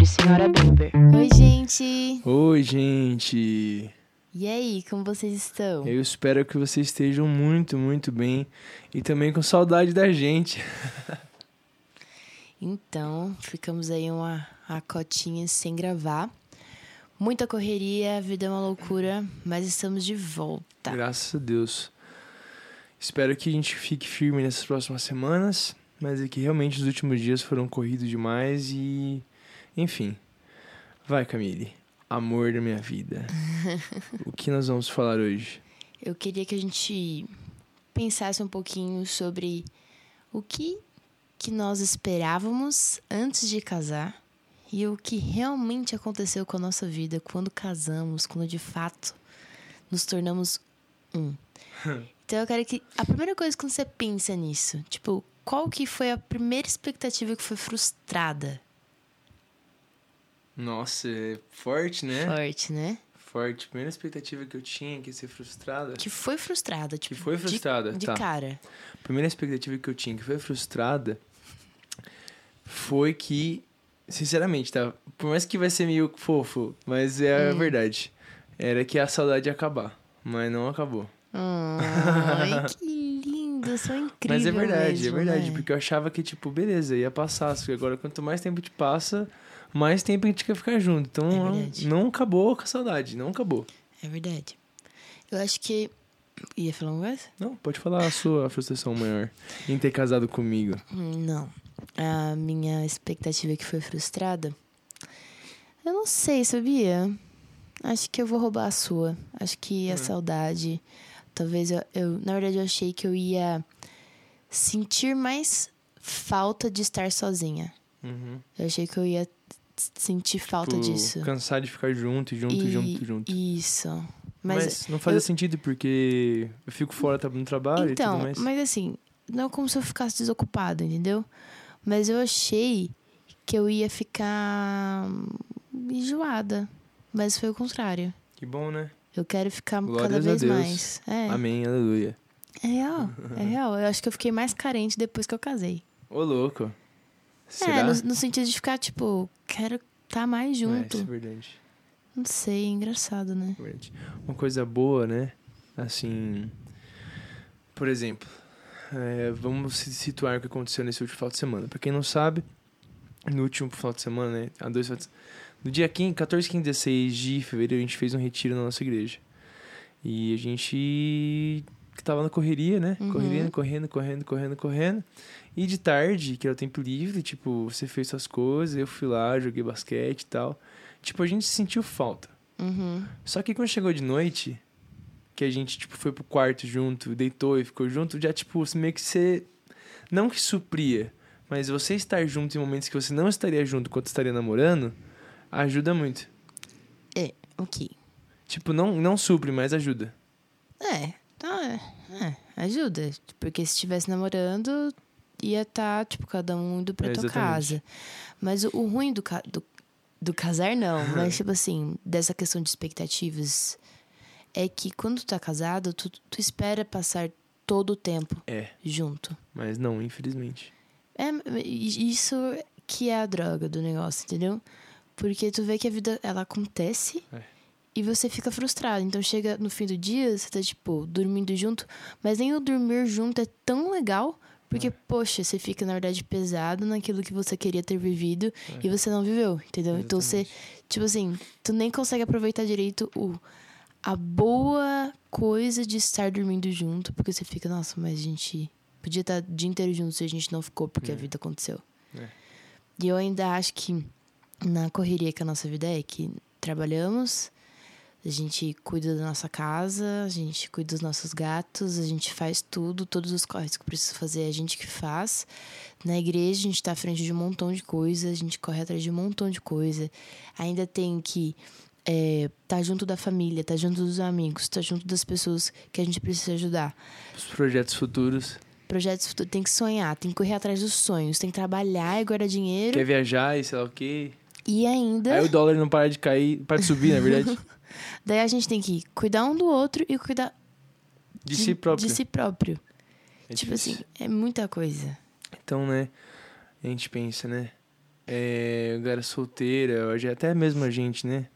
sobre Senhora Bember. Oi, gente! Oi, gente! E aí, como vocês estão? Eu espero que vocês estejam muito, muito bem e também com saudade da gente. Então, ficamos aí uma, uma cotinha sem gravar. Muita correria, a vida é uma loucura, mas estamos de volta. Graças a Deus. Espero que a gente fique firme nessas próximas semanas, mas é que realmente os últimos dias foram corridos demais e. Enfim. Vai, Camille. Amor da minha vida. o que nós vamos falar hoje? Eu queria que a gente pensasse um pouquinho sobre o que, que nós esperávamos antes de casar e o que realmente aconteceu com a nossa vida quando casamos, quando de fato nos tornamos um. Então eu quero que a primeira coisa que você pensa nisso, tipo, qual que foi a primeira expectativa que foi frustrada? Nossa, é forte, né? Forte, né? Forte. Primeira expectativa que eu tinha que ser frustrada. Que foi frustrada, tipo, Que foi de- frustrada, de, tá. cara. primeira expectativa que eu tinha que foi frustrada foi que, sinceramente, tá? Por mais que vai ser meio fofo, mas é a verdade. Era que a saudade ia acabar. Mas não acabou. Ai, que lindo, sou incrível. mas é verdade, mesmo, é verdade. né? Porque eu achava que, tipo, beleza, ia passar. Agora, quanto mais tempo te passa, mais tempo a gente quer ficar junto. Então, É não, acabou com a saudade. Não acabou. É verdade. Eu acho que. Ia falar uma coisa? Não, pode falar a sua frustração maior em ter casado comigo. Hum, Não. A minha expectativa que foi frustrada. Eu não sei, sabia? Acho que eu vou roubar a sua. Acho que a saudade. Talvez eu, eu. Na verdade, eu achei que eu ia sentir mais falta de estar sozinha. Uhum. Eu achei que eu ia sentir falta Tipo, disso. Cansar de ficar junto, junto, E- junto, junto. Isso. Mas, Mas, não fazia eu- sentido porque eu fico fora no trabalho então, e tudo mais. mas assim, não é como se eu ficasse desocupado, entendeu? Mas eu achei que eu ia ficar enjoada. Mas foi o contrário. Que bom, né? Eu quero ficar Glórias cada vez mais. É, Amém, aleluia. é real. É real. Eu acho que eu fiquei mais carente depois que eu casei. Ô, louco. É, Será? no, no sentido de ficar, tipo, quero estar mais É, junto. isso é verdade. Não sei, é engraçado, né? é verdade. Uma coisa boa, né? Assim. Por exemplo, é, vamos situar o que aconteceu nesse último final de semana. Pra quem não sabe, no último final de semana, né? Há dois No dia 15, 14, 15, 16 de fevereiro, a gente fez um retiro na nossa igreja. E a gente que tava na correria, né? Uhum. Correndo, correndo, correndo, correndo, correndo. E de tarde, que era o tempo livre, tipo, você fez suas coisas, eu fui lá, joguei basquete e tal. Tipo, a gente sentiu falta. Uhum. Só que quando chegou de noite, que a gente, tipo, foi pro quarto junto, deitou e ficou junto, já, tipo, meio que você... Não que supria, mas você estar junto em momentos que você não estaria junto quando estaria namorando, ajuda muito. É, ok. Tipo, não, não supre, mas ajuda. É, tá, é, é, ajuda. Porque se estivesse namorando, ia estar, tipo, cada um indo pra É, tua exatamente. casa. Mas o, o ruim do, ca- do, do casar, não. mas, tipo assim, dessa questão de expectativas, é que quando tu tá casado, tu, tu espera passar todo o tempo É, junto. mas não, infelizmente. É, isso que é a droga do negócio, entendeu? Porque tu vê que a vida, ela acontece É. e você fica frustrado. Então chega no fim do dia, você tá, tipo, dormindo junto, mas nem o dormir junto é tão legal, porque, É. poxa, você fica, na verdade, pesado naquilo que você queria ter vivido É. e você não viveu, entendeu? Então você, tipo assim, tu nem consegue aproveitar direito o, a boa coisa de estar dormindo junto, porque você fica, nossa, mas a gente podia estar o dia inteiro junto se a gente não ficou porque a vida aconteceu. É. E eu ainda acho que na correria que a nossa vida é, que trabalhamos, a gente cuida da nossa casa, a gente cuida dos nossos gatos, a gente faz tudo, todos os corres que precisa fazer é a gente que faz. Na igreja a gente tá à frente de um montão de coisa, a gente corre atrás de um montão de coisa. Ainda tem que é, tá junto da família, tá junto dos amigos, tá junto das pessoas que a gente precisa ajudar. Os projetos futuros. Projetos futuros, tem que sonhar, tem que correr atrás dos sonhos, tem que trabalhar e guardar dinheiro. Quer viajar e sei lá o quê. E ainda, Aí o dólar não para de cair, para de subir, na verdade. daí a gente tem que cuidar um do outro e cuidar De si próprio. De si próprio. É tipo difícil. assim, é muita coisa. Então, né, a gente pensa, né? é, galera solteira, hoje até mesmo a gente, né?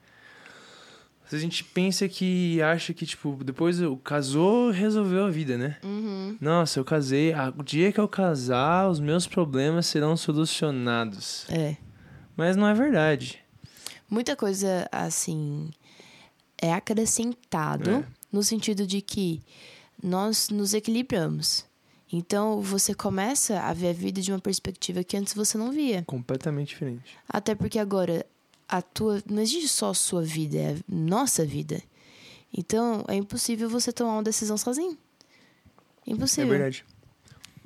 A gente pensa que acha que, tipo, depois eu casou, resolveu a vida, né? Uhum. Nossa, eu casei. Ah, o dia que eu casar, os meus problemas serão solucionados. É. Mas não é verdade. Muita coisa, assim, é acrescentado É. no sentido de que nós nos equilibramos. Então, você começa a ver a vida de uma perspectiva que antes você não via. Completamente diferente. Até porque agora a tua não existe só a sua vida, é a nossa vida. Então é impossível você tomar uma decisão sozinho. É Impossível. verdade.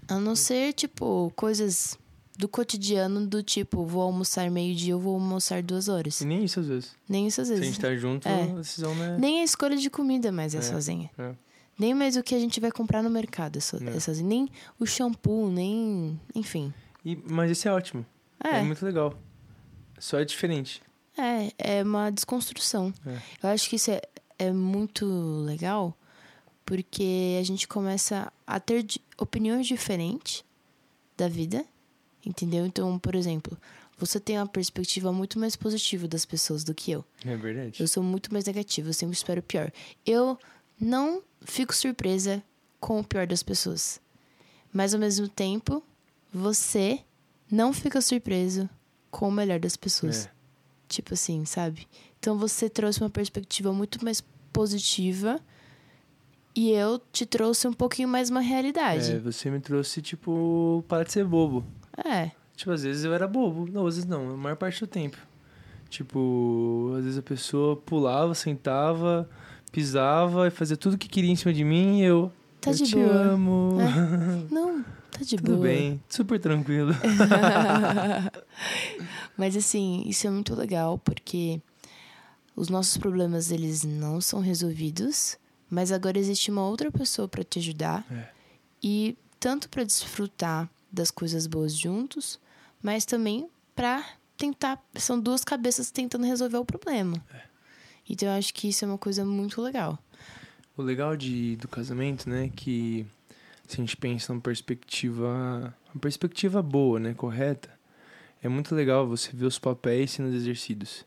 A não ser, tipo, coisas do cotidiano do tipo, vou almoçar meio-dia, eu vou almoçar duas horas. E nem isso às vezes. Nem isso às Se a vezes. gente tá junto, É. a decisão não é. Nem a escolha de comida mais é, É, sozinha. é. Nem mais o que a gente vai comprar no mercado é, so Não. é sozinho. Nem o shampoo, nem. Enfim. E, mas isso é ótimo. É. É. muito legal. Só é diferente. É, é uma desconstrução. É. Eu acho que isso é, é muito legal porque a gente começa a ter opiniões diferentes da vida, entendeu? Então, por exemplo, você tem uma perspectiva muito mais positiva das pessoas do que eu. É verdade. Eu sou muito mais negativa, eu sempre espero o pior. Eu não fico surpresa com o pior das pessoas. Mas ao mesmo tempo, você não fica surpreso com o melhor das pessoas. É. Tipo assim, sabe? Então você trouxe uma perspectiva muito mais positiva e eu te trouxe um pouquinho mais uma É, realidade. você me trouxe, tipo, para de ser bobo. É. Tipo, às vezes eu era bobo. Não, às vezes não, a maior parte do tempo. Tipo, às vezes a pessoa pulava, sentava, pisava e fazia tudo o que queria em cima de mim e eu. Tá eu de te boa. amo. Não, tá de Tudo boa. bem, super tranquilo. Mas assim, isso é muito legal porque os nossos problemas eles não são resolvidos, mas agora existe uma outra pessoa para te ajudar. É. E tanto para desfrutar das coisas boas juntos, mas também para tentar, são duas cabeças tentando resolver o problema. É. Então eu acho que isso é uma coisa muito legal. O legal de, do casamento, né, que se a gente pensa numa perspectiva, uma perspectiva boa, né, correta, é muito legal você ver os papéis sendo exercidos.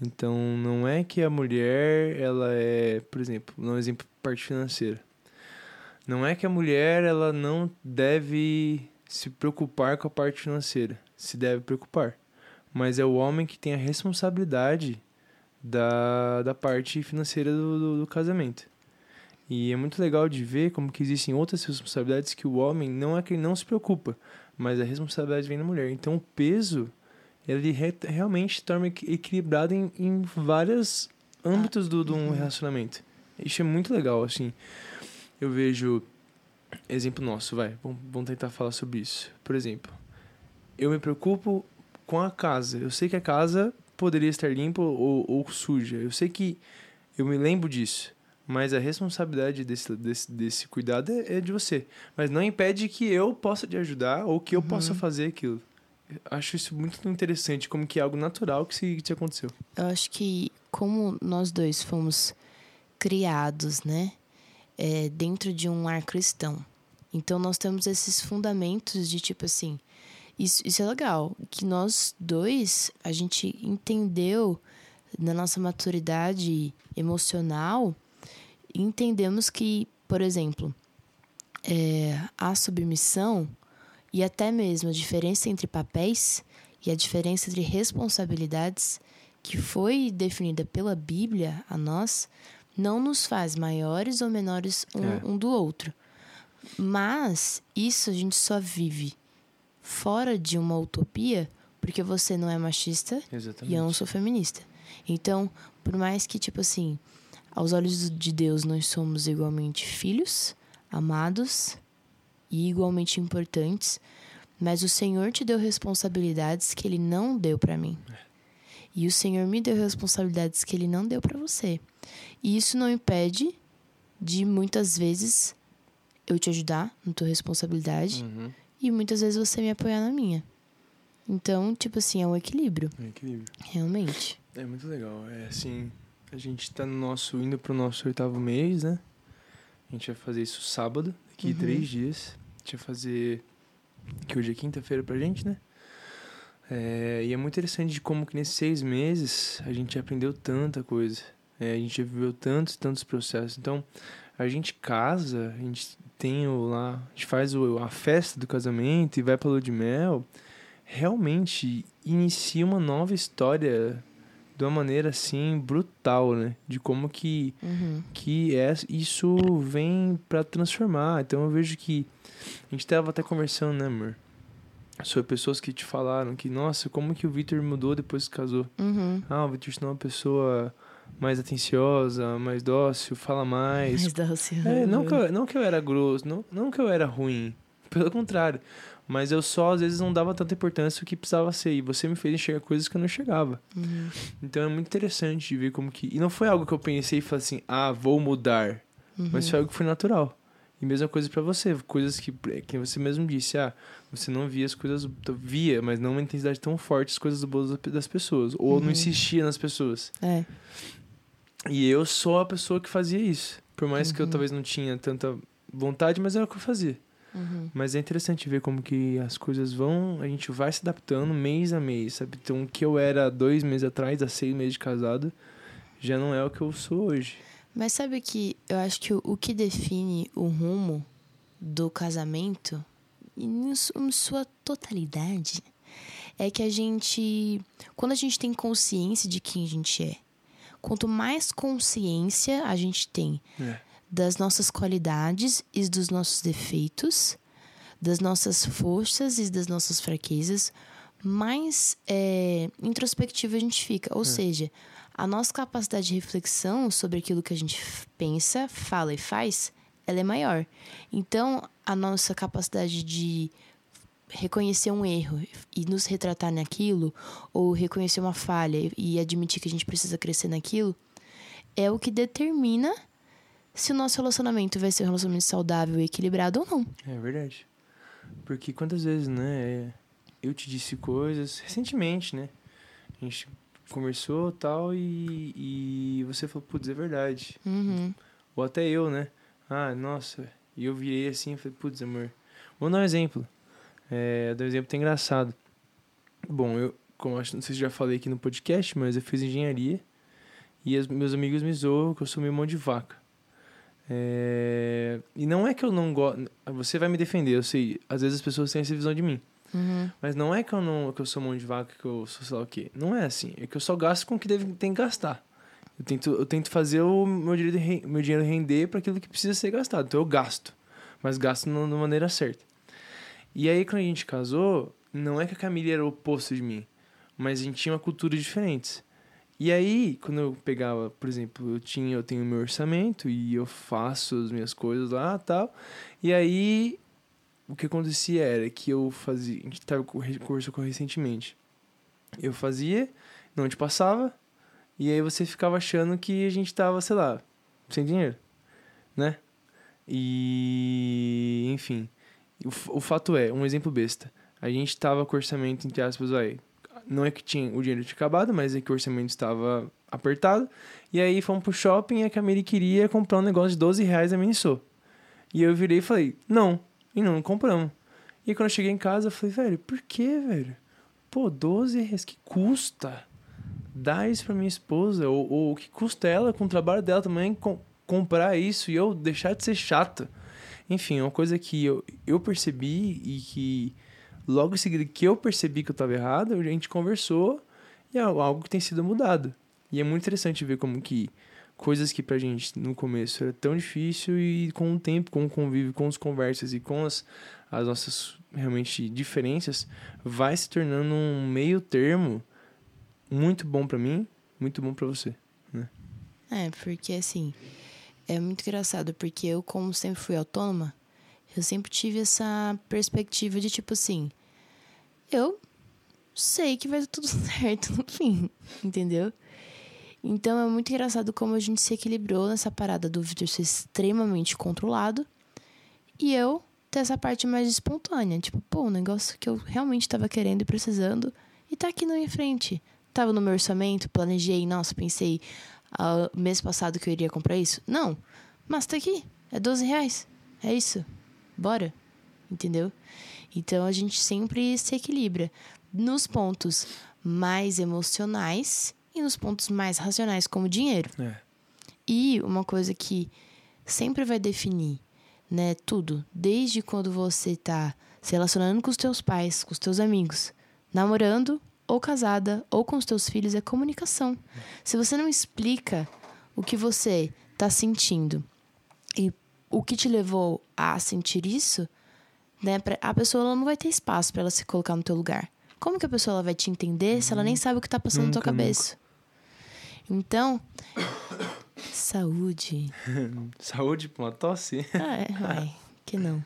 Então, não é que a mulher, ela é, por exemplo, um exemplo parte financeira. Não é que a mulher, ela não deve se preocupar com a parte financeira. Se deve preocupar. Mas é o homem que tem a responsabilidade da, da parte financeira do, do, do casamento. E é muito legal de ver como que existem outras responsabilidades que o homem não é que ele não se preocupa, mas a responsabilidade vem da mulher. Então o peso ele re- realmente torna equi- equilibrado em, em vários âmbitos do, de um relacionamento. Isso é muito legal, assim. Eu vejo exemplo nosso, vai, vamos, tentar falar sobre isso. Por exemplo, eu me preocupo com a casa. Eu sei que a casa poderia estar limpa ou, ou suja. Eu sei que eu me lembro disso. Mas a responsabilidade desse, desse, desse cuidado é, é de você. Mas não impede que eu possa te ajudar ou que eu possa fazer aquilo. Eu acho isso muito interessante, como que é algo natural que se, que te aconteceu. Eu acho que como nós dois fomos criados, né, é, dentro de um lar cristão, então nós temos esses fundamentos de tipo assim, isso, isso é legal, que nós dois a gente entendeu na nossa maturidade emocional, entendemos que, por exemplo, é, a submissão e até mesmo a diferença entre papéis e a diferença entre responsabilidades que foi definida pela Bíblia a nós não nos faz maiores ou menores um, É. um do outro. Mas isso a gente só vive fora de uma utopia porque você não é machista Exatamente. e eu não sou feminista. Então, por mais que, tipo assim, aos olhos de Deus nós somos igualmente filhos, amados e igualmente importantes, mas o Senhor te deu responsabilidades que Ele não deu pra mim. E o Senhor me deu responsabilidades que Ele não deu pra você. E isso não impede de muitas vezes eu te ajudar na tua responsabilidade Uhum. e muitas vezes você me apoiar na minha. Então, tipo assim, é um equilíbrio, É incrível. realmente. É muito legal. É assim, a gente tá no nosso, indo pro nosso oitavo mês, né? A gente vai fazer isso sábado, daqui Uhum. três dias. A gente vai fazer. Que hoje é quinta-feira pra gente, né? É, e é muito interessante de como que nesses seis meses a gente aprendeu tanta coisa. É, a gente viveu tantos, tantos processos. Então, a gente casa, a gente tem o lá, a gente faz o, a festa do casamento e vai pra lua de mel. Realmente inicia uma nova história de uma maneira assim brutal, né? De como que Uhum. que é isso vem pra transformar. Então eu vejo que a gente tava até conversando, né, amor? Sobre pessoas que te falaram que, nossa, como que o Victor mudou depois que casou? Uhum. Ah, o Victor se tornou uma pessoa mais atenciosa, mais dócil, fala mais. Mas dá assim. É, não, que eu, não que eu era grosso, não, não que eu era ruim. Pelo contrário. Mas eu só, às vezes, não dava tanta importância o que precisava ser. E você me fez enxergar coisas que eu não chegava. Uhum. Então é muito interessante de ver como que. E não foi algo que eu pensei e falei assim, ah, vou mudar. Mas Uhum. foi algo que foi natural. E mesma coisa pra você, coisas que, que você mesmo disse, ah, você não via as coisas, via, mas não uma intensidade tão forte as coisas boas das- pessoas, ou não Uhum. insistia nas pessoas. É. E eu sou a pessoa que fazia isso. Por mais que eu Uhum. talvez não tinha tanta vontade, mas era o que eu fazia. Uhum. Mas é interessante ver como que as coisas vão, a gente vai se adaptando mês a mês, sabe? Então o que eu era dois meses atrás, há seis meses de casado, já não é o que eu sou hoje. Mas sabe que eu acho que o, que define o rumo do casamento, em, su- em sua totalidade, é que a gente. Quando a gente tem consciência de quem a gente é, quanto mais consciência a gente tem É. das nossas qualidades e dos nossos defeitos, das nossas forças e das nossas fraquezas, mais é, introspectiva a gente fica. Ou seja, a nossa capacidade de reflexão sobre aquilo que a gente pensa, fala e faz, ela é maior. Então, a nossa capacidade de reconhecer um erro e nos retratar naquilo, ou reconhecer uma falha e admitir que a gente precisa crescer naquilo, é o que determina se o nosso relacionamento vai ser um relacionamento saudável e equilibrado ou não. É verdade. Porque quantas vezes, né, eu te disse coisas, recentemente, né, a gente conversou tal e, e você falou, putz, é verdade. Uhum. Ou até eu, né, ah, nossa, e eu virei assim e falei, putz, amor, vou dar um exemplo. É, dar um exemplo até engraçado. Bom, eu, como acho, não sei se já falei aqui no podcast, mas eu fiz engenharia e os meus amigos me zoam que eu sou meio mão de vaca. É, e não é que eu não gosto. Você vai me defender, eu sei. Às vezes as pessoas têm essa visão de mim. Uhum. Mas não é que eu, não, que eu sou mão de vaca, que eu sou sei lá o quê. Não é assim. É que eu só gasto com o que deve, tem que gastar. Eu tento, eu tento fazer o meu dinheiro, meu dinheiro render para aquilo que precisa ser gastado. Então eu gasto. Mas gasto na maneira certa. E aí, quando a gente casou, não é que a Camila era o oposto de mim. Mas a gente tinha uma cultura diferente. E aí, quando eu pegava, por exemplo, eu tinha, eu tenho meu orçamento e eu faço as minhas coisas lá tal. E aí, o que acontecia era que eu fazia. A gente tava com curso recentemente. Eu fazia, não te passava, e aí você ficava achando que a gente tava, sei lá, sem dinheiro, né? E. Enfim. O, o fato é, um exemplo besta. A gente tava com orçamento, entre aspas, vai. Não é que tinha, o dinheiro tinha acabado, mas é que o orçamento estava apertado. E aí fomos pro shopping e a Camille queria comprar um negócio de 12 reais da Miniso. E eu virei e falei, não. E não, compramos. E aí, quando eu cheguei em casa, eu falei, velho, por que, velho? Pô, 12 reais, que custa? Dar isso pra minha esposa, ou, o que custa ela com o trabalho dela também com- comprar isso e eu deixar de ser chato. Enfim, uma coisa que eu, eu percebi e que logo em seguida que eu percebi que eu tava errado, a gente conversou e é algo que tem sido mudado. E é muito interessante ver como que coisas que pra gente no começo era tão difícil e com o tempo, com o convívio, com as conversas e com as, as nossas realmente diferenças, vai se tornando um meio termo muito bom pra mim, muito bom pra você. É, porque assim, é muito engraçado, porque eu, como sempre fui autônoma, eu sempre tive essa perspectiva de tipo assim, eu sei que vai dar tudo certo no fim, entendeu? Então é muito engraçado como a gente se equilibrou nessa parada do Victor ser extremamente controlado e eu ter essa parte mais espontânea. Tipo, pô, um negócio que eu realmente tava querendo e precisando e tá aqui na minha frente. Tava no meu orçamento, planejei, nossa, pensei ah, mês passado que eu iria comprar isso. Não, mas tá aqui, é 12 reais. É isso, bora, entendeu? Então a gente sempre se equilibra. nos pontos mais emocionais e nos pontos mais racionais, como dinheiro. É. E uma coisa que sempre vai definir, né, tudo, desde quando você tá se relacionando com os teus pais, com os teus amigos, namorando ou casada ou com os teus filhos, é comunicação. Se você não explica o que você tá sentindo e o que te levou a sentir isso, né, a pessoa ela não vai ter espaço para ela se colocar no teu lugar. Como que a pessoa ela vai te entender se ela nem sabe o que tá passando na tua Nunca, cabeça? Então, saúde. Saúde pra uma tosse. Ah, é, vai, que não.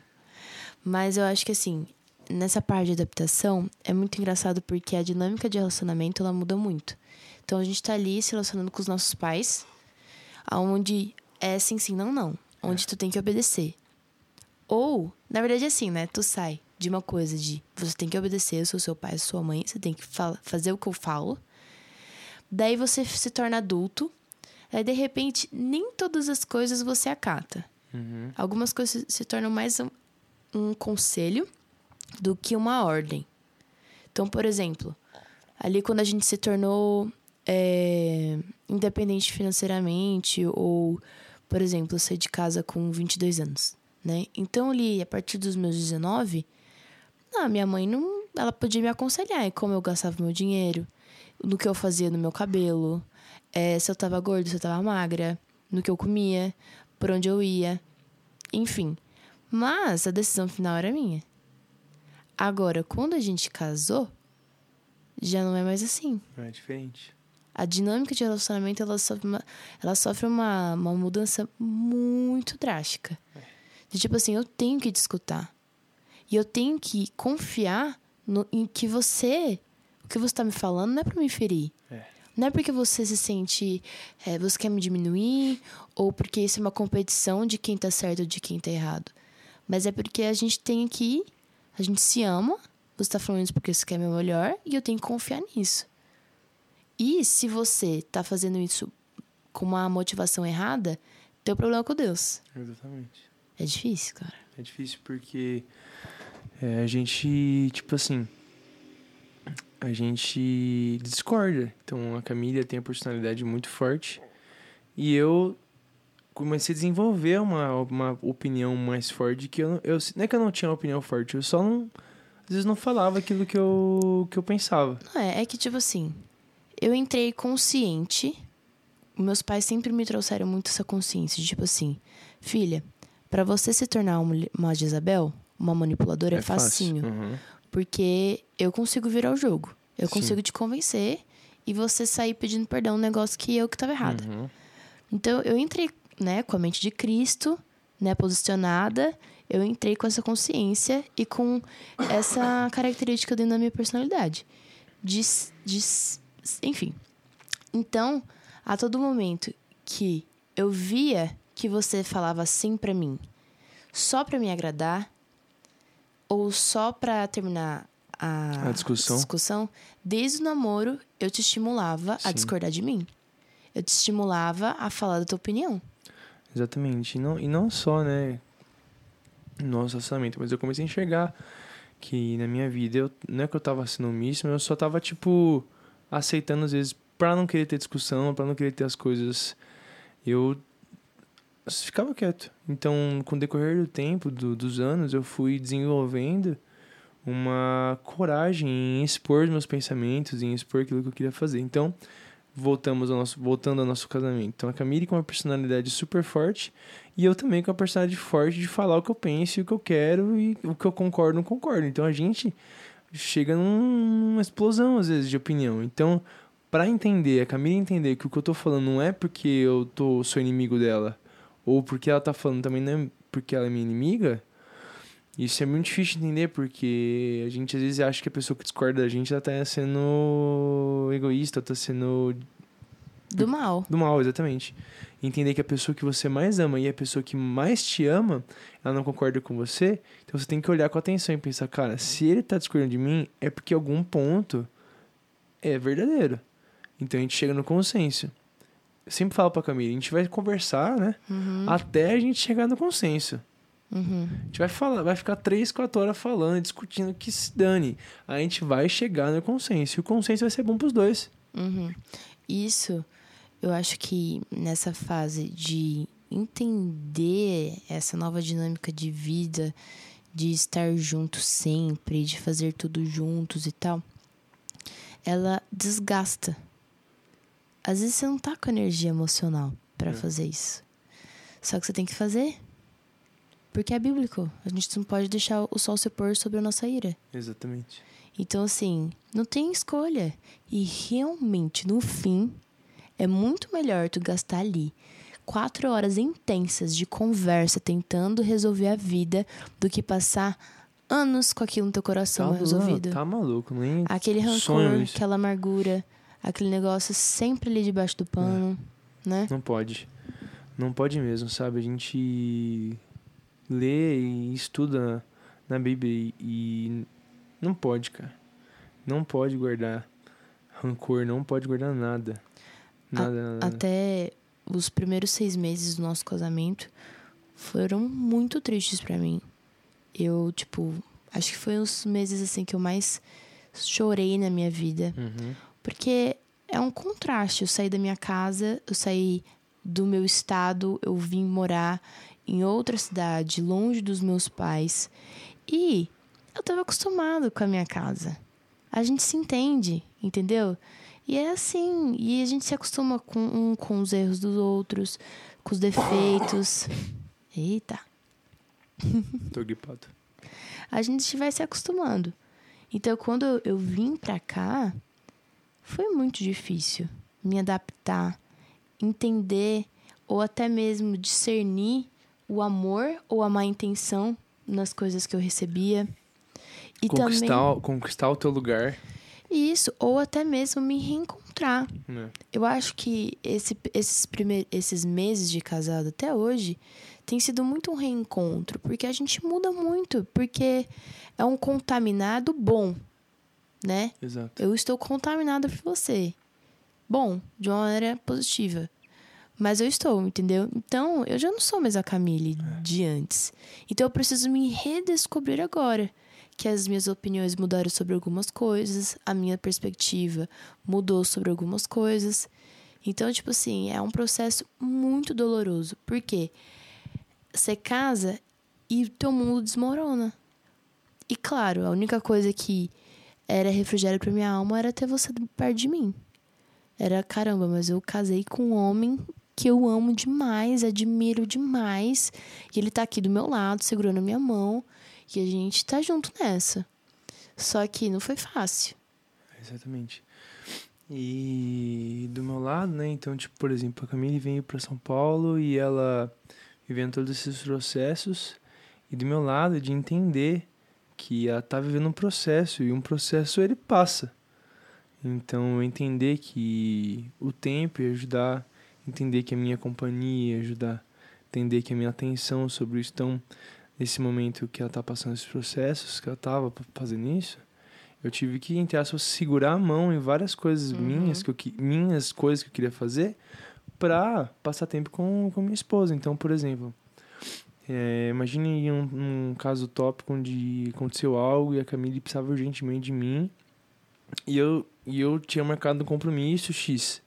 Mas eu acho que assim, nessa parte de adaptação, é muito engraçado porque a dinâmica de relacionamento ela muda muito. Então a gente tá ali se relacionando com os nossos pais, aonde é sim, sim, não, não. Onde tu tem que obedecer. Ou, na verdade, é assim, né? Tu sai de uma coisa de você tem que obedecer, eu sou seu pai, eu sou sua mãe, você tem que fazer o que eu falo. Daí você se torna adulto. Aí, de repente, nem todas as coisas você acata. Uhum. Algumas coisas se tornam mais um, um conselho do que uma ordem. Então, por exemplo, ali quando a gente se tornou é, independente financeiramente, ou, por exemplo, eu saí de casa com 22 anos, né? Então, ali, a partir dos meus 19, ah, minha mãe não. Ela podia me aconselhar em como eu gastava meu dinheiro, no que eu fazia no meu cabelo, é, se eu tava gorda, se eu tava magra, no que eu comia, por onde eu ia, enfim. Mas a decisão final era minha. Agora, quando a gente casou, já não é mais assim. É diferente. A dinâmica de relacionamento ela sofre uma, ela sofre uma, uma mudança muito drástica. De tipo assim, eu tenho que te escutar. E eu tenho que confiar no, em que você. O que você tá me falando não é pra me ferir. É. Não é porque você se sente. é, você quer me diminuir, ou porque isso é uma competição de quem tá certo ou de quem tá errado. Mas é porque a gente tem que. A gente se ama, você tá falando isso porque você quer meu melhor, e eu tenho que confiar nisso. E se você tá fazendo isso com uma motivação errada, teu problema é com Deus. Exatamente. É difícil, cara. É difícil porque é, a gente, tipo assim, a gente discorda. Então a Camila tem a personalidade muito forte e eu comecei a desenvolver uma, uma opinião mais forte que eu, eu não é que eu não tinha uma opinião forte, eu só não às vezes não falava aquilo que eu que eu pensava. Não é, é que tipo assim, eu entrei consciente. Meus pais sempre me trouxeram muito essa consciência de tipo assim, filha, pra você se tornar uma, uma Jezabel, uma manipuladora, é, facinho. Uhum. Porque eu consigo virar o jogo. Eu Sim. consigo te convencer e você sair pedindo perdão um negócio que eu que tava errada. Uhum. Então eu entrei, né, com a mente de Cristo, né, posicionada, eu entrei com essa consciência e com essa característica dentro da minha personalidade. De, de, enfim. Então, a todo momento que eu via que você falava sim pra mim, só pra me agradar, ou só pra terminar a, A discussão. discussão, desde o namoro eu te estimulava a Sim. discordar de mim. Eu te estimulava a falar da tua opinião. Exatamente. E não, e não só, né, no nosso relacionamento, mas eu comecei a enxergar que na minha vida, eu, não é que eu tava sendo omisso, mas eu só tava, tipo, aceitando às vezes pra não querer ter discussão, pra não querer ter as coisas. Eu ficava quieto. Então, com o decorrer do tempo, do- dos anos, eu fui desenvolvendo uma coragem em expor meus pensamentos, em expor aquilo que eu queria fazer. Então, voltamos ao nosso, voltando ao nosso casamento. Então, a Camille com uma personalidade super forte e eu também com uma personalidade forte de falar o que eu penso o que eu quero e o que eu concordo não concordo. Então, a gente chega num- numa explosão, às vezes, de opinião. Então, para entender, a Camille entender que o que eu tô falando não é porque eu tô, sou inimigo dela, ou porque ela tá falando também não é porque ela é minha inimiga, isso é muito difícil de entender, porque a gente às vezes acha que a pessoa que discorda da gente ela tá sendo egoísta, tá sendo Do mal. do mal, exatamente. Entender que a pessoa que você mais ama e a pessoa que mais te ama, ela não concorda com você, então você tem que olhar com atenção e pensar, cara, se ele tá discordando de mim, é porque algum ponto é verdadeiro. Então a gente chega no consenso. Eu sempre falo pra Camila, a gente vai conversar, né? Uhum. Até a gente chegar no consenso. Uhum. A gente vai falar, vai ficar três, quatro horas falando, discutindo que se dane. A gente vai chegar no consenso. E o consenso vai ser bom pros dois. Uhum. Isso, eu acho que nessa fase de entender essa nova dinâmica de vida, de estar junto sempre, de fazer tudo juntos e tal, ela desgasta. Às vezes você não tá com energia emocional para É. fazer isso. Só que você tem que fazer. Porque é bíblico. A gente não pode deixar o sol se pôr sobre a nossa ira. Exatamente. Então, assim, não tem escolha. E realmente, no fim, é muito melhor tu gastar ali quatro horas intensas de conversa tentando resolver a vida do que passar anos com aquilo no teu coração Tá, resolvido. tá maluco, nem Aquele rancor, aquela amargura, aquele negócio sempre ali debaixo do pano, né? Não pode. Não pode mesmo, sabe? A gente lê e estuda na Bíblia e, não pode, cara. Não pode guardar rancor, não pode guardar nada. Nada, nada. nada. Até os primeiros seis meses do nosso casamento foram muito tristes pra mim. Eu, tipo, acho que foi os meses assim que eu mais chorei na minha vida. Uhum. Porque é um contraste. Eu saí da minha casa, eu saí do meu estado, eu vim morar em outra cidade, longe dos meus pais. E eu tava acostumado com a minha casa. A gente se entende, entendeu? E é assim, e a gente se acostuma com um com os erros dos outros, com os defeitos. Eita. Tô gripado. a gente vai se acostumando. Então, quando eu vim pra cá, foi muito difícil me adaptar, entender ou até mesmo discernir o amor ou a má intenção nas coisas que eu recebia. E Conquistar, também conquistar o teu lugar. isso, ou até mesmo me reencontrar. né? Eu acho que esse, esses, primeiros, esses meses de casado até hoje tem sido muito um reencontro, porque a gente muda muito, porque é um contaminado bom, né? Exato. Eu estou contaminada por você. Bom, de uma maneira positiva. Mas eu estou, entendeu? Então, eu já não sou mais a Camille de antes. Então, eu preciso me redescobrir agora. Que as minhas opiniões mudaram sobre algumas coisas, a minha perspectiva mudou sobre algumas coisas. Então, tipo assim, é um processo muito doloroso. Por quê? Você casa e teu mundo desmorona. E claro, a única coisa que era refrigério pra minha alma era ter você perto de mim. Era caramba, mas eu casei com um homem que eu amo demais, admiro demais. E ele tá aqui do meu lado, segurando a minha mão. E a gente tá junto nessa. Só que não foi fácil. Exatamente. E do meu lado, né? Então, tipo, por exemplo, a Camille veio para São Paulo e ela vivendo todos esses processos. E do meu lado, de entender que ela tá vivendo um processo e um processo ele passa. Então, eu entender que o tempo ia ajudar, entender que a minha companhia ia ajudar, entender que a minha atenção sobre isso. Então, nesse momento que ela tá passando esses processos, que ela tava fazendo isso, eu tive que, entre aspas, segurar a mão em várias coisas Uhum. minhas, que eu, que- minhas coisas que eu queria fazer pra passar tempo com, com minha esposa. Então, por exemplo, é, imagine um, um caso tópico onde aconteceu algo e a Camille precisava urgentemente de mim e eu, e eu tinha marcado um compromisso X.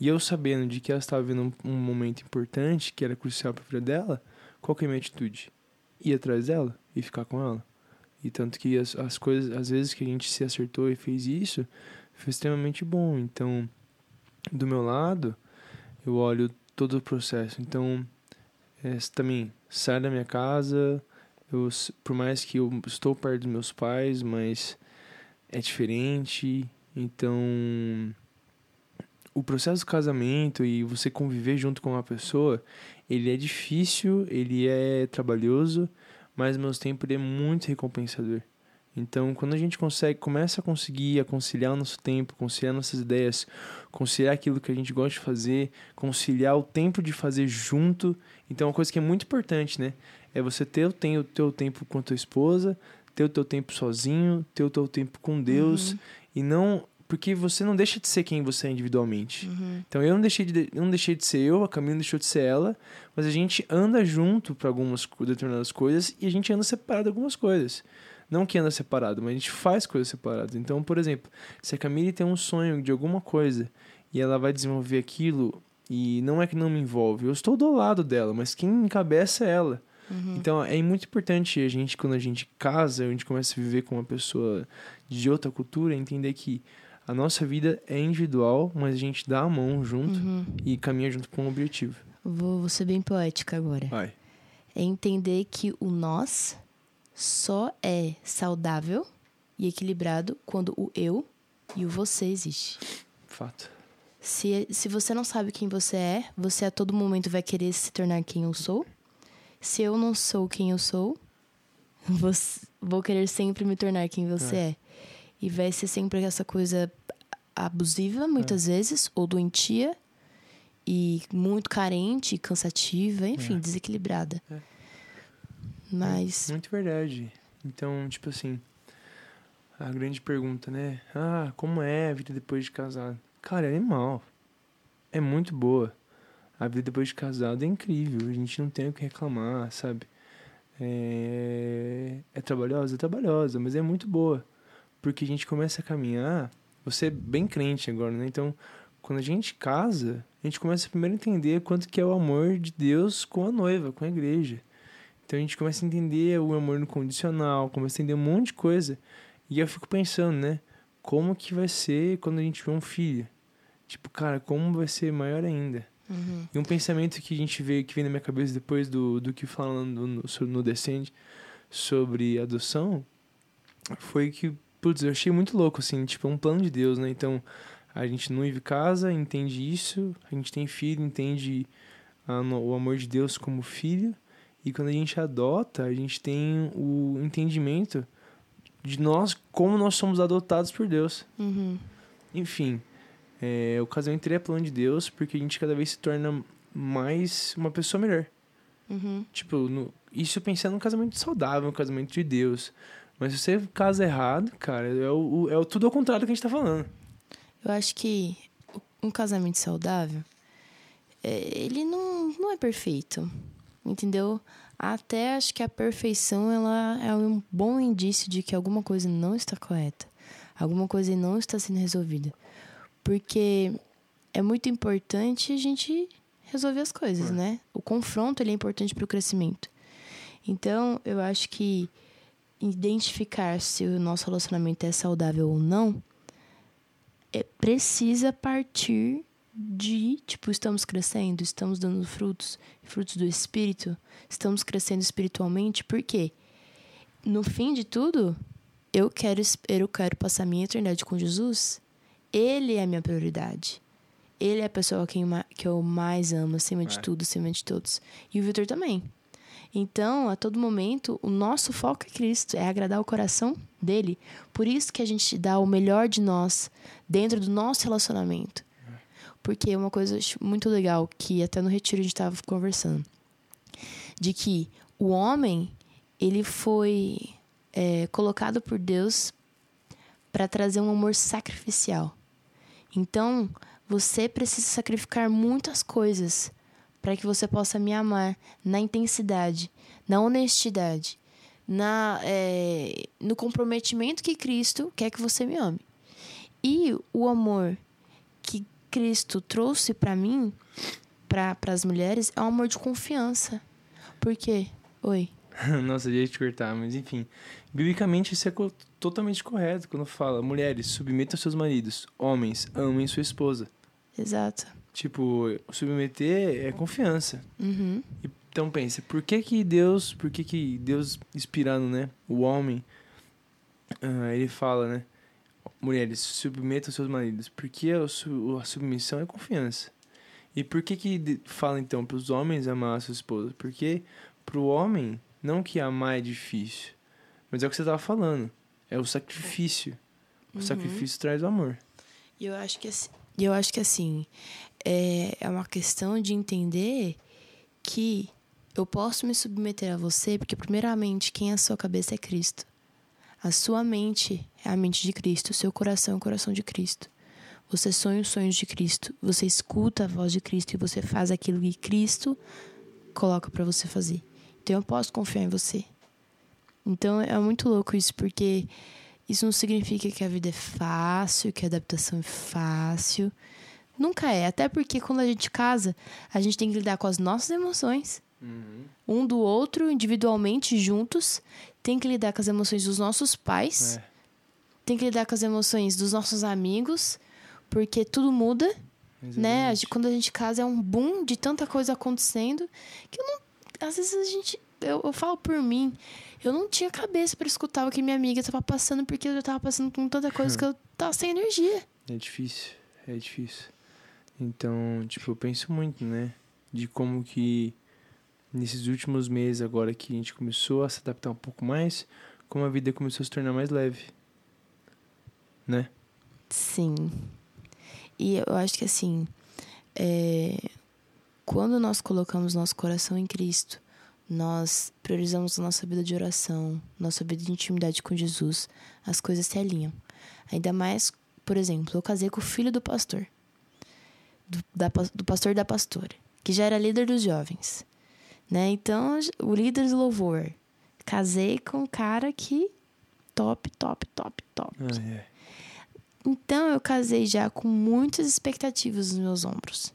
E eu sabendo de que ela estava vivendo um, um momento importante, que era crucial para a vida dela, qual que é a minha atitude? Ir atrás dela e ficar com ela. E tanto que as, as coisas, às vezes que a gente se acertou e fez isso, foi extremamente bom. Então, do meu lado, eu olho todo o processo. Então, também, sair da minha casa, eu, por mais que eu estou perto dos meus pais, mas é diferente. Então, o processo do casamento e você conviver junto com uma pessoa, ele é difícil, ele é trabalhoso, mas ao mesmo tempo ele é muito recompensador. Então, quando a gente consegue, começa a conseguir a conciliar o nosso tempo, conciliar nossas ideias, conciliar aquilo que a gente gosta de fazer, conciliar o tempo de fazer junto. Então, uma coisa que é muito importante, né? É você ter o teu, o teu tempo com a tua esposa, ter o teu tempo sozinho, ter o teu tempo com Deus Uhum. e não porque você não deixa de ser quem você é individualmente. Uhum. Então eu não deixei de, eu não deixei de ser eu, a Camila não deixou de ser ela, mas a gente anda junto para algumas determinadas coisas e a gente anda separado algumas coisas. Não que anda separado, mas a gente faz coisas separadas. Então, por exemplo, se a Camille tem um sonho de alguma coisa e ela vai desenvolver aquilo e não é que não me envolve, eu estou do lado dela, mas quem encabeça é ela. Uhum. Então é muito importante a gente, quando a gente casa, a gente começa a viver com uma pessoa de outra cultura, entender que a nossa vida é individual, mas a gente dá a mão junto Uhum. e caminha junto com um objetivo. Vou, vou ser bem poética agora. Vai. É entender que o nós só é saudável e equilibrado quando o eu e o você existe. Fato. Se, se você não sabe quem você é, você a todo momento vai querer se tornar quem eu sou. Se eu não sou quem eu sou, você- vou querer sempre me tornar quem você é. E vai ser sempre essa coisa abusiva, muitas vezes, ou doentia, e muito carente, cansativa, enfim, É. desequilibrada. É. Mas. Muito verdade. Então, tipo assim, a grande pergunta, né? Ah, como é a vida depois de casado? Cara, é animal. É muito boa. A vida depois de casado é incrível. A gente não tem o que reclamar, sabe? É, é trabalhosa? É trabalhosa, mas é muito boa. Porque a gente começa a caminhar. Você é bem crente agora, né? Então, quando a gente casa, a gente começa primeiro a entender quanto que é o amor de Deus com a noiva, com a igreja. Então a gente começa a entender o amor no condicional, começa a entender um monte de coisa. E eu fico pensando, né? Como que vai ser quando a gente tiver um filho? Tipo, cara, como vai ser maior ainda? Uhum. E um pensamento que a gente vê, que vem na minha cabeça depois do, do que falando no, sobre- no Descende sobre adoção, foi que, putz, eu achei muito louco, assim, tipo, é um plano de Deus, né? Então, a gente noiva casa, entende isso, a gente tem filho, entende a o amor de Deus como filho, e quando a gente adota, a gente tem o entendimento de nós, como nós somos adotados por Deus. Uhum. Enfim, é, o casamento ele é plano de Deus porque a gente cada vez se torna mais uma pessoa melhor. Uhum. Tipo, no- isso pensando num casamento saudável, um casamento de Deus. Mas se você casa errado, cara, é, o, o- é o tudo ao contrário do que a gente tá falando. Eu acho que um casamento saudável, é, ele não, não é perfeito, entendeu? Até acho que a perfeição ela é um bom indício de que alguma coisa não está correta, alguma coisa não está sendo resolvida, porque é muito importante a gente resolver as coisas, né? O confronto ele é importante para o crescimento. Então, eu acho que identificar se o nosso relacionamento é saudável ou não é, precisa partir de, tipo, estamos crescendo, estamos dando frutos, frutos do espírito, estamos crescendo espiritualmente, porque no fim de tudo, eu quero, eu quero passar minha eternidade com Jesus, ele é a minha prioridade. Ele é a pessoa quem ma- que eu mais amo, acima de É. tudo, acima de todos. E o Vitor também. Então, a todo momento, o nosso foco é Cristo, é agradar o coração dele. Por isso que a gente dá o melhor de nós dentro do nosso relacionamento. Porque uma coisa muito legal, que até no retiro a gente estava conversando, de que o homem, ele foi é, colocado por Deus para trazer um amor sacrificial. Então, você precisa sacrificar muitas coisas para que você possa me amar na intensidade, na honestidade, na, é, no comprometimento que Cristo quer que você me ame. E o amor que Cristo trouxe para mim, para as mulheres, é um amor de confiança. Por quê? Oi. Nossa, ia te cortar, mas enfim. Biblicamente isso é co- totalmente correto quando fala: mulheres, submetam seus maridos, homens, amem sua esposa. Exato. Tipo, submeter é confiança. Uhum. Então pensa, por que que Deus, por que que Deus inspirando, né, o homem, ah, ele fala, né, mulheres, submetam seus maridos, porque a, su- a submissão é confiança. E por que que fala então para os homens amar a sua esposa? Porque pro homem, não que amar é difícil, mas é o que você tava falando, é o sacrifício. O Uhum. sacrifício traz o amor. E eu acho que assim, eu acho que assim é, é uma questão de entender que eu posso me submeter a você porque primeiramente quem é a sua cabeça é Cristo. A sua mente é a mente de Cristo, o seu coração é o coração de Cristo. Você sonha os sonhos de Cristo, você escuta a voz de Cristo e você faz aquilo que Cristo coloca para você fazer. Então eu posso confiar em você. Então é muito louco isso, porque isso não significa que a vida é fácil, que a adaptação é fácil. Nunca é. Até porque quando a gente casa, a gente tem que lidar com as nossas emoções. Uhum. Um do outro, individualmente, juntos. Tem que lidar com as emoções dos nossos pais. É. Tem que lidar com as emoções dos nossos amigos. Porque tudo muda. Né? Quando a gente casa é um boom de tanta coisa acontecendo que eu não. Às vezes a gente. Eu, eu falo por mim. Eu não tinha cabeça para escutar o que minha amiga estava passando, porque eu já tava passando com tanta coisa que eu tava sem energia. É difícil, é difícil. Então, tipo, eu penso muito, né? De como que nesses últimos meses, agora que a gente começou a se adaptar um pouco mais, como a vida começou a se tornar mais leve. Né? Sim. E eu acho que assim, é... quando nós colocamos nosso coração em Cristo, nós priorizamos a nossa vida de oração, nossa vida de intimidade com Jesus, as coisas se alinham. Ainda mais, por exemplo, eu casei com o filho do pastor, do, da, do pastor da pastora, que já era líder dos jovens. Né? Então, o líder do louvor. Casei com um cara que top, top, top, top. Ah, é. Então, eu casei já com muitas expectativas nos meus ombros.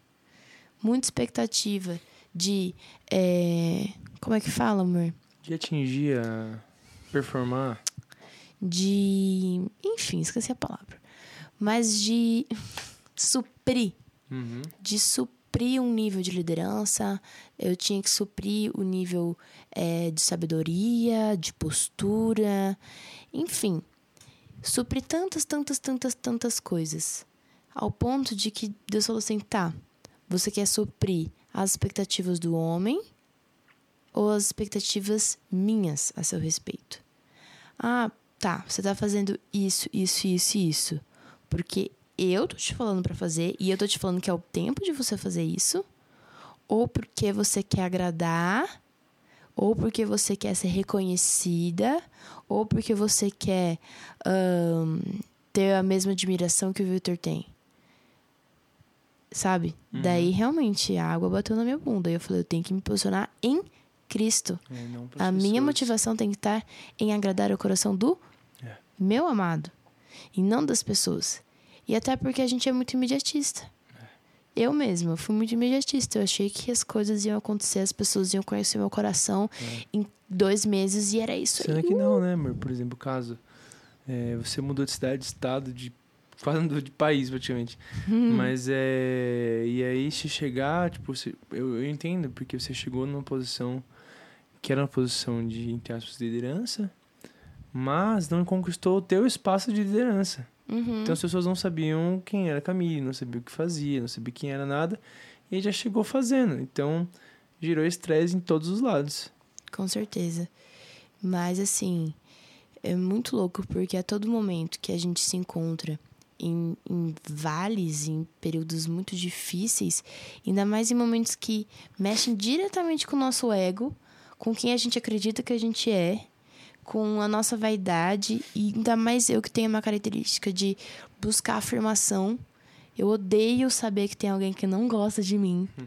Muita expectativa de é, como é que fala, amor? De atingir a performar. De. Enfim, esqueci a palavra. Mas de suprir. Uhum. De suprir um nível de liderança. Eu tinha que suprir o nível é, de sabedoria, de postura. Enfim. Suprir tantas, tantas, tantas, tantas coisas. Ao ponto de que Deus falou assim: tá, você quer suprir as expectativas do homem ou as expectativas minhas a seu respeito. Ah, tá, você tá fazendo isso, isso, isso isso. Porque eu tô te falando para fazer e eu tô te falando que é o tempo de você fazer isso, ou porque você quer agradar, ou porque você quer ser reconhecida, ou porque você quer um, ter a mesma admiração que o Victor tem. Sabe? Uhum. Daí realmente a água bateu na minha bunda. E eu falei, eu tenho que me posicionar em Cristo. É, a minha motivação tem que estar em agradar o coração do é. meu amado e não das pessoas. E até porque a gente é muito imediatista. Eu mesma fui muito imediatista. Eu achei que as coisas iam acontecer, as pessoas iam conhecer meu coração é. em dois meses e era isso Sendo aí. que não, né, amor? Por exemplo, caso é, você mudou de cidade, de estado, de quase mudou de país praticamente. Hum. Mas é. E aí, se chegar, tipo, você, eu, eu entendo, porque você chegou numa posição que era uma posição de, entre aspas, liderança, mas não conquistou o teu espaço de liderança. Uhum. Então as pessoas não sabiam quem era Camille, não sabiam o que fazia, não sabiam quem era nada, e já chegou fazendo. Então gerou estresse em todos os lados. Com certeza. Mas assim, é muito louco porque a todo momento que a gente se encontra em, em, vales, em períodos muito difíceis, ainda mais em momentos que mexem diretamente com o nosso ego, com quem a gente acredita que a gente é, com a nossa vaidade e ainda mais eu que tenho uma característica de buscar afirmação. Eu odeio saber que tem alguém que não gosta de mim. Hum.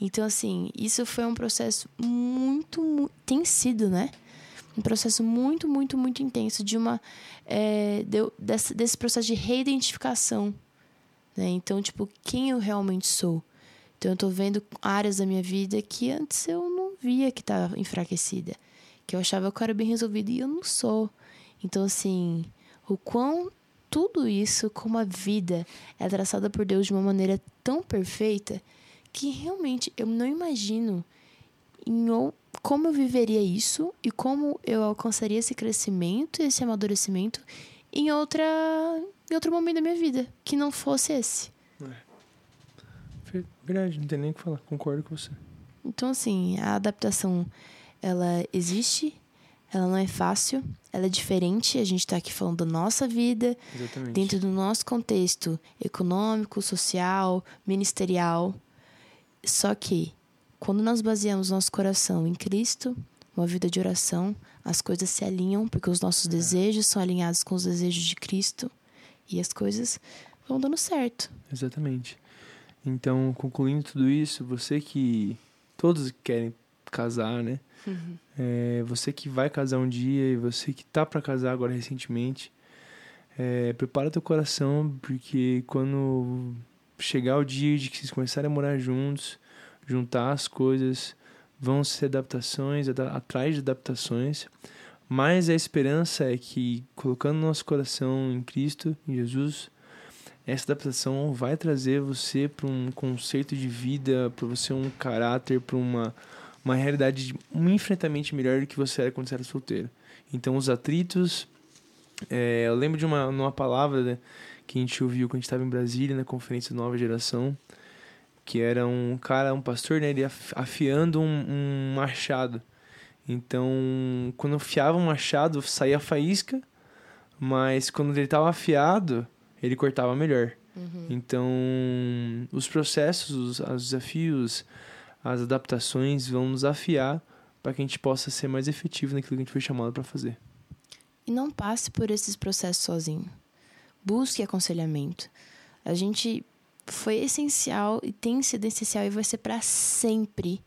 Então, assim, isso foi um processo muito, muito. Tem sido, né? Um processo muito, muito, muito intenso de uma. É, de, desse, desse processo de reidentificação. Né? Então, tipo, quem eu realmente sou? Então, eu tô vendo áreas da minha vida que antes eu não via que estava enfraquecida. Que eu achava que eu era bem resolvida e eu não sou. Então, assim, o quão tudo isso, como a vida é traçada por Deus de uma maneira tão perfeita, que realmente eu não imagino em como eu viveria isso e como eu alcançaria esse crescimento, esse amadurecimento em outra em outro momento da minha vida que não fosse esse. É. Verdade, não tem nem o que falar, concordo com você. Então, assim, a adaptação, ela existe, ela não é fácil, ela é diferente. A gente está aqui falando da nossa vida, Exatamente. dentro do nosso contexto econômico, social, ministerial. Só que, quando nós baseamos nosso coração em Cristo, uma vida de oração, as coisas se alinham, porque os nossos É. desejos são alinhados com os desejos de Cristo e as coisas vão dando certo. Exatamente. Então, concluindo tudo isso, você que. Todos querem casar, né? É, você que vai casar um dia e você que tá para casar agora recentemente, é, prepara teu coração, porque quando chegar o dia de que vocês começarem a morar juntos, juntar as coisas, vão ser adaptações, ada- atrás de adaptações, mas a esperança é que, colocando nosso coração em Cristo, em Jesus, essa adaptação vai trazer você para um conceito de vida, para você um caráter, para uma, uma realidade de- um infinitamente melhor do que você era quando você era solteiro. Então, os atritos. é, eu lembro de uma, uma palavra né, que a gente ouviu quando a gente estava em Brasília, na conferência Nova Geração, que era um cara, um pastor, né, ele af- afiando um, um machado. Então, quando afiava um machado, saía faísca, mas quando ele estava afiado, ele cortava melhor. Então, os processos, os, os desafios, as adaptações vão nos afiar para que a gente possa ser mais efetivo naquilo que a gente foi chamado para fazer. E não passe por esses processos sozinho. Busque aconselhamento. A gente foi essencial e tem sido essencial e vai ser para sempre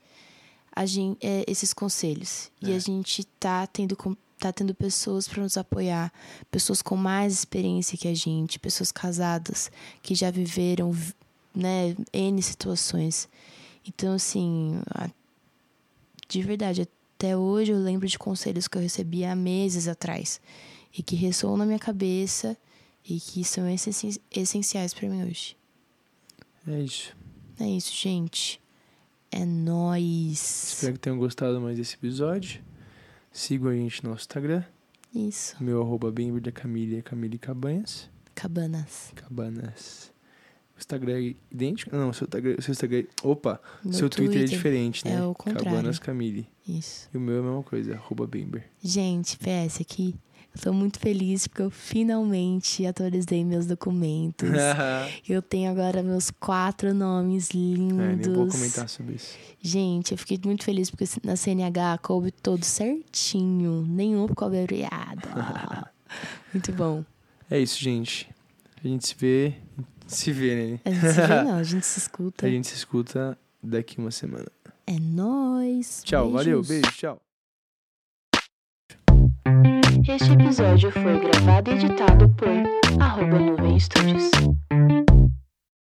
a gen- é, esses conselhos. E É. a gente tá tendo, tá tendo pessoas para nos apoiar, pessoas com mais experiência que a gente, pessoas casadas que já viveram, né, N situações. Então, assim, de verdade, até hoje eu lembro de conselhos que eu recebi há meses atrás e que ressoam na minha cabeça e que são essen- essenciais para mim hoje. É isso. É isso, gente. É nóis. Espero que tenham gostado mais desse episódio. Sigam a gente no nosso Instagram. Isso. Meu arroba bem da Camille é Camille Cabanhas. Cabanas. Cabanas. Instagram é idêntico? Não, seu Instagram, seu Instagram. Opa, Meu seu Twitter, é diferente, né? é o contrário. Cabanas Camille. Isso. E o meu é a mesma coisa, arroba Bember. Gente, PS aqui. Eu tô muito feliz porque eu finalmente atualizei meus documentos. eu tenho agora meus quatro nomes lindos. É, nem vou comentar sobre isso. Gente, eu fiquei muito feliz porque na CNH coube todo certinho. Nenhum ficou abreviado. muito bom. É isso, gente. A gente se vê. Se vê, né? A gente se vê, não, a gente se escuta. A gente se escuta daqui uma semana. É nóis. Tchau, valeu, Beijos. beijo, tchau. Este episódio foi gravado e editado por arroba Nuvem Studios.